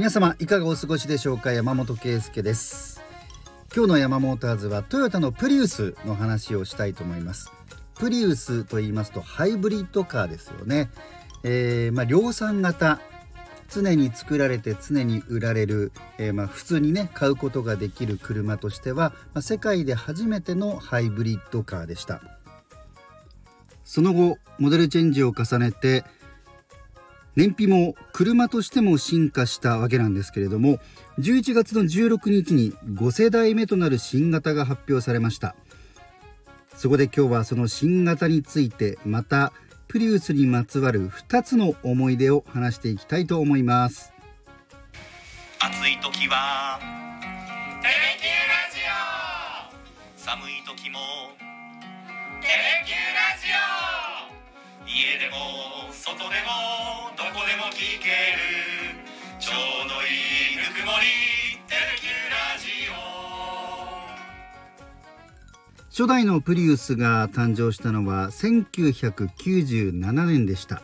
皆様いかがお過ごしでしょうか？山本圭介です。今日の山モーターズはトヨタのプリウスの話をしたいと思います。プリウスと言いますとハイブリッドカーですよね、えー、まあ、量産型。常に作られて常に売られる、えー、まあ、普通にね買うことができる車としては、まあ、世界で初めてのハイブリッドカーでした。その後モデルチェンジを重ねて燃費も車としても進化したわけなんですけれども11月の16日に5世代目となる新型が発表されました。そこで今日はその新型についてまたプリウスにまつわる2つの思い出を話していきたいと思います。暑い時はテレキュラジオ。寒い時もテレキュラジオ。家でも外でもこでも聞けるちょうどいいぬくもりテレキューラジオ初代のプリウスが誕生したのは1997年でした。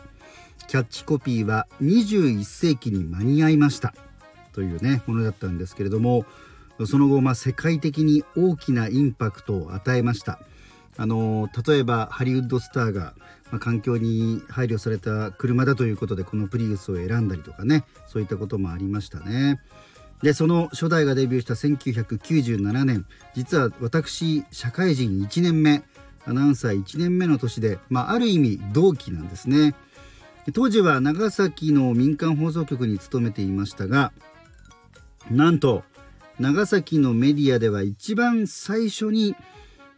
キャッチコピーは21世紀に間に合いました。というねものだったんですけれどもその後、まあ、世界的に大きなインパクトを与えました。あの例えばハリウッドスターが、まあ、環境に配慮された車だということでこのプリウスを選んだりとかねそういったこともありましたね。でその初代がデビューした1997年実は私社会人1年目アナウンサー1年目の年で、まあ、ある意味同期なんですね当時は長崎の民間放送局に勤めていましたがなんと長崎のメディアでは一番最初に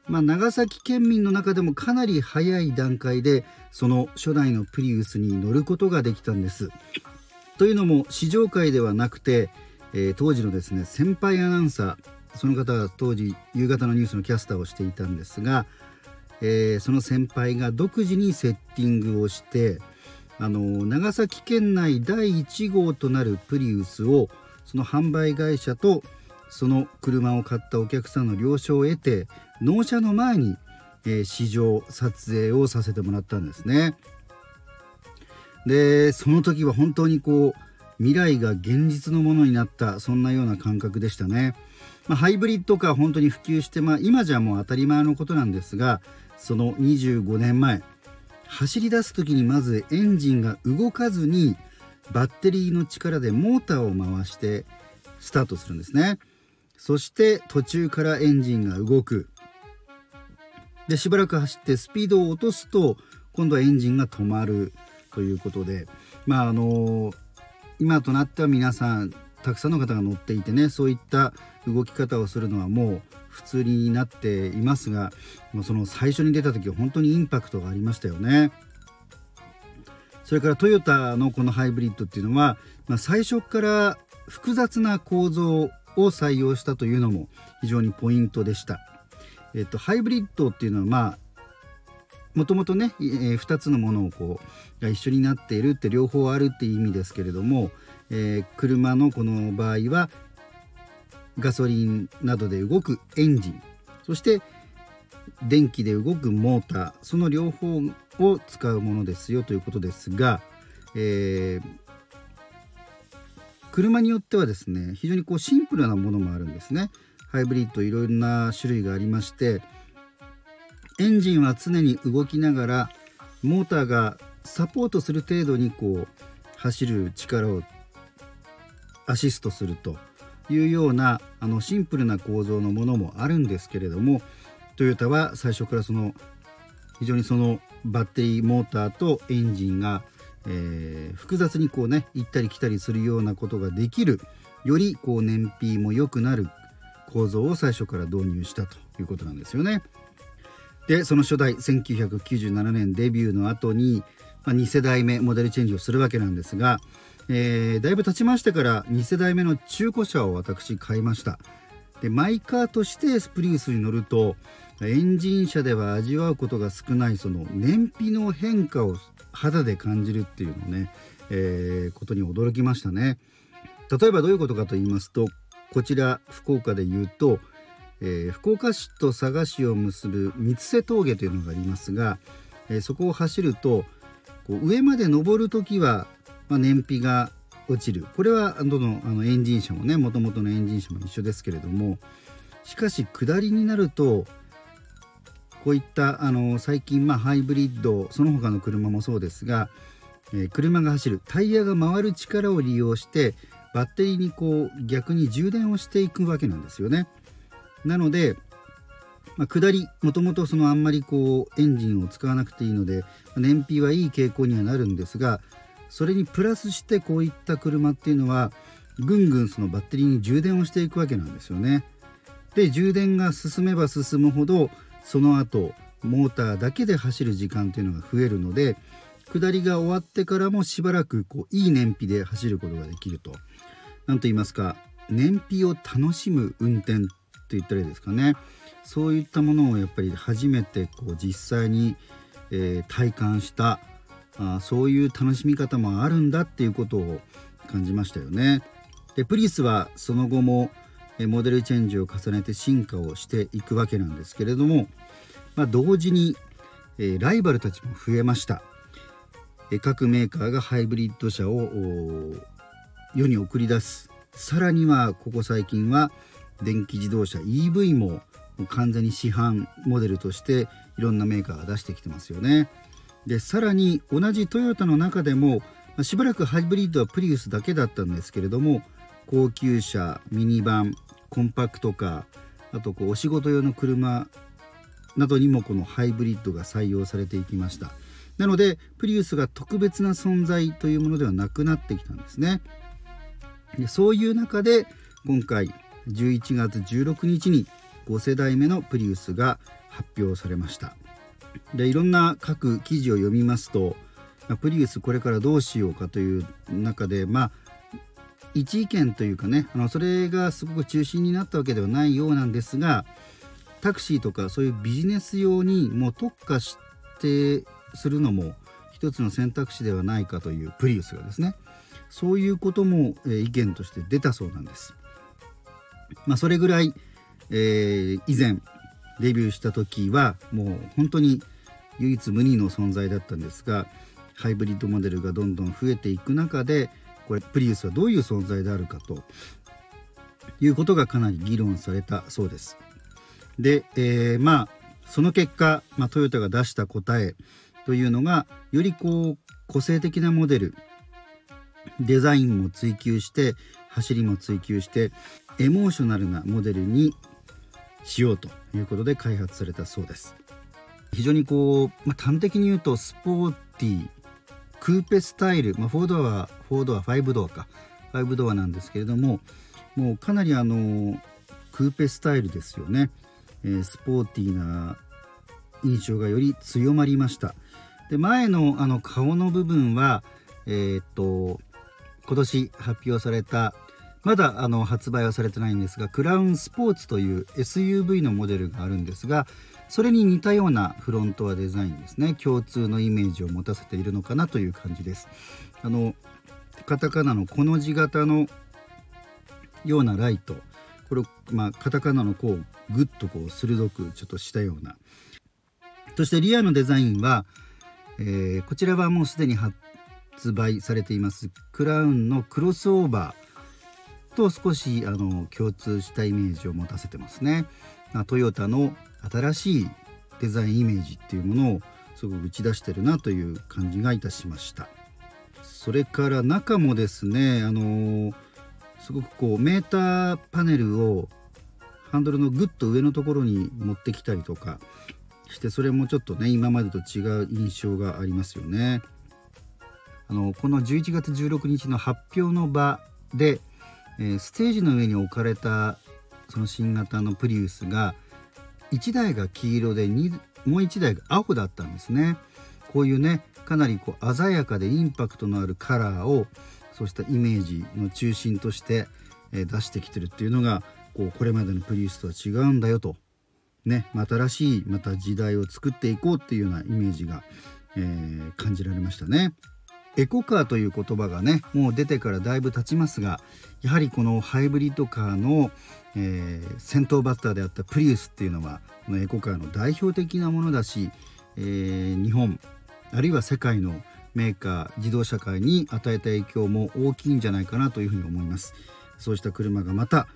まあ、長崎県民の中でもかなり早い段階でその初代のプリウスに乗ることができたんです。というのも試乗会ではなくて、えー、当時のですね先輩アナウンサーその方は当時夕方のニュースのキャスターをしていたんですが、えー、その先輩が独自にセッティングをしてあの長崎県内第1号となるプリウスをその販売会社とその車を買ったお客さんの了承を得て納車の前に、えー、試乗撮影をさせてもらったんですね。でその時は本当にこう未来が現実のものになったそんなような感覚でしたね。まあ、ハイブリッドカー本当に普及して、まあ、今じゃもう当たり前のことなんですがその25年前走り出す時にまずエンジンが動かずにバッテリーの力でモーターを回してスタートするんですね。そして途中からエンジンが動くでしばらく走ってスピードを落とすと今度はエンジンが止まるということでまああの今となっては皆さんたくさんの方が乗っていてねそういった動き方をするのはもう普通になっていますがまあその最初に出た時は本当にインパクトがありましたよね。それからトヨタのこのハイブリッドっていうのは、まあ、最初から複雑な構造を採用したというのも非常にポイントでした。えっと、ハイブリッドっていうのはまあもともとね、えー、2つのものをこうが一緒になっているって両方あるっていう意味ですけれども、えー、車のこの場合はガソリンなどで動くエンジンそして電気で動くモーターその両方を使うものですよということですが、えー、車によってはですね非常にこうシンプルなものもあるんですね。ハイブリッドいろんな種類がありましてエンジンは常に動きながらモーターがサポートする程度にこう走る力をアシストするというようなあのシンプルな構造のものもあるんですけれどもトヨタは最初からその非常にそのバッテリーモーターとエンジンがえー、複雑にこうね行ったり来たりするようなことができるよりこう燃費も良くなる構造を最初から導入したということなんですよね。でその初代1997年デビューの後に、まあ、2世代目モデルチェンジをするわけなんですが、えー、だいぶ経ちましてから2世代目の中古車を私買いました。でマイカーとしてスプリウスに乗るとエンジン車では味わうことが少ないその燃費の変化を肌で感じるっていうのね、えー、ことに驚きましたね。例えばどういうことかと言いますとこちら福岡で言うと、えー、福岡市と佐賀市を結ぶ三瀬峠というのがありますが、えー、そこを走るとこう上まで登る時は、まあ、燃費が落ちるこれはどのあのエンジン車もねもともとのエンジン車も一緒ですけれどもしかし下りになるとこういったあの最近まあハイブリッドその他の車もそうですが、えー、車が走るタイヤが回る力を利用してバッテリーにこう逆に充電をしていくわけなんですよね。なので、まあ、下りもともとそのあんまりこうエンジンを使わなくていいので燃費はいい傾向にはなるんですがそれにプラスしてこういった車っていうのはぐんぐんそのバッテリーに充電をしていくわけなんですよね。で充電が進めば進むほどその後モーターだけで走る時間っていうのが増えるので下りが終わってからもしばらくこういい燃費で走ることができると。何と言いますか燃費を楽しむ運転と言ったらいいですかねそういったものをやっぱり初めてこう実際に、えー、体感したあそういう楽しみ方もあるんだっていうことを感じましたよね。でプリウスはその後もモデルチェンジを重ねて進化をしていくわけなんですけれども、まあ、同時に、ライバルたちも増えました、各メーカーがハイブリッド車を世に送り出すさらにはここ最近は電気自動車 EV も完全に市販モデルとしていろんなメーカーが出してきてますよね。でさらに同じトヨタの中でもしばらくハイブリッドはプリウスだけだったんですけれども高級車ミニバンコンパクトカーあとこうお仕事用の車などにもこのハイブリッドが採用されていきました。なのでプリウスが特別な存在というものではなくなってきたんですね。でそういう中で今回11月16日に5世代目のプリウスが発表されました。でいろんな各記事を読みますとプリウスこれからどうしようかという中でまあ一意見というかねあのそれがすごく中心になったわけではないようなんですがタクシーとかそういうビジネス用にもう特化してするのも一つの選択肢ではないかというプリウスがですねそういうことも、えー、意見として出たそうなんです。まあ、それぐらい、えー、以前デビューした時はもう本当に唯一無二の存在だったんですがハイブリッドモデルがどんどん増えていく中でこれプリウスはどういう存在であるかということがかなり議論されたそうです。で、えー、まあその結果、まあ、トヨタが出した答えというのがよりこう個性的なモデルデザインも追求して走りも追求してエモーショナルなモデルにしようということで開発されたそうです非常にこう、まあ、端的に言うとスポーティークーペスタイル、まあ、4ドアは4ドア5ドアか。5ドアなんですけれどももうかなりあのクーペスタイルですよね、えー、スポーティーな印象がより強まりました。で前のあの顔の部分はえー、っと今年発表されたまだあの発売はされてないんですがクラウンスポーツという SUV のモデルがあるんですがそれに似たようなフロントはデザインですね。共通のイメージを持たせているのかなという感じです。あのカタカナのこの字型のようなライト。これ、まあ、カタカナのこうグッとこう鋭くちょっとしたような。そしてリアのデザインは、えー、こちらはもうすでに発売されています。クラウンのクロスオーバー。と少しあの共通したイメージを持たせてますね。まトヨタの新しいデザインイメージっていうものをすごく打ち出してるなという感じがいたしました。それから中もですねあのすごくこうメーターパネルをハンドルのぐっと上のところに持ってきたりとかしてそれもちょっとね今までと違う印象がありますよね。あのこの11月16日の発表の場で、えー、ステージの上に置かれたその新型のプリウスが1台が黄色でもう1台が青だったんですね。こういうねかなりこう鮮やかでインパクトのあるカラーをそうしたイメージの中心として、え、出してきてるっていうのがこうこれまでのプリウスとは違うんだよと、ね、新しいまた時代を作っていこうっていうようなイメージが、えー、感じられましたね。エコカーという言葉がねもう出てからだいぶ経ちますがやはりこのハイブリッドカーの、えー、先頭バッターであったプリウスっていうのはこのエコカーの代表的なものだし、えー、日本あるいは世界のメーカー自動車界に与えた影響も大きいんじゃないかなというふうに思いますそうした車がまた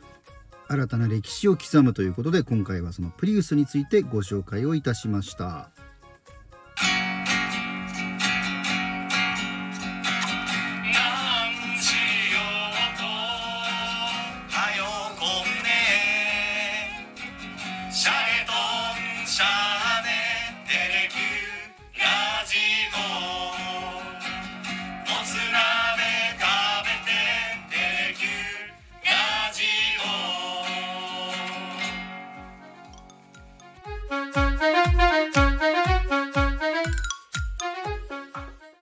新たな歴史を刻むということで今回はそのプリウスについてご紹介をいたしました。time.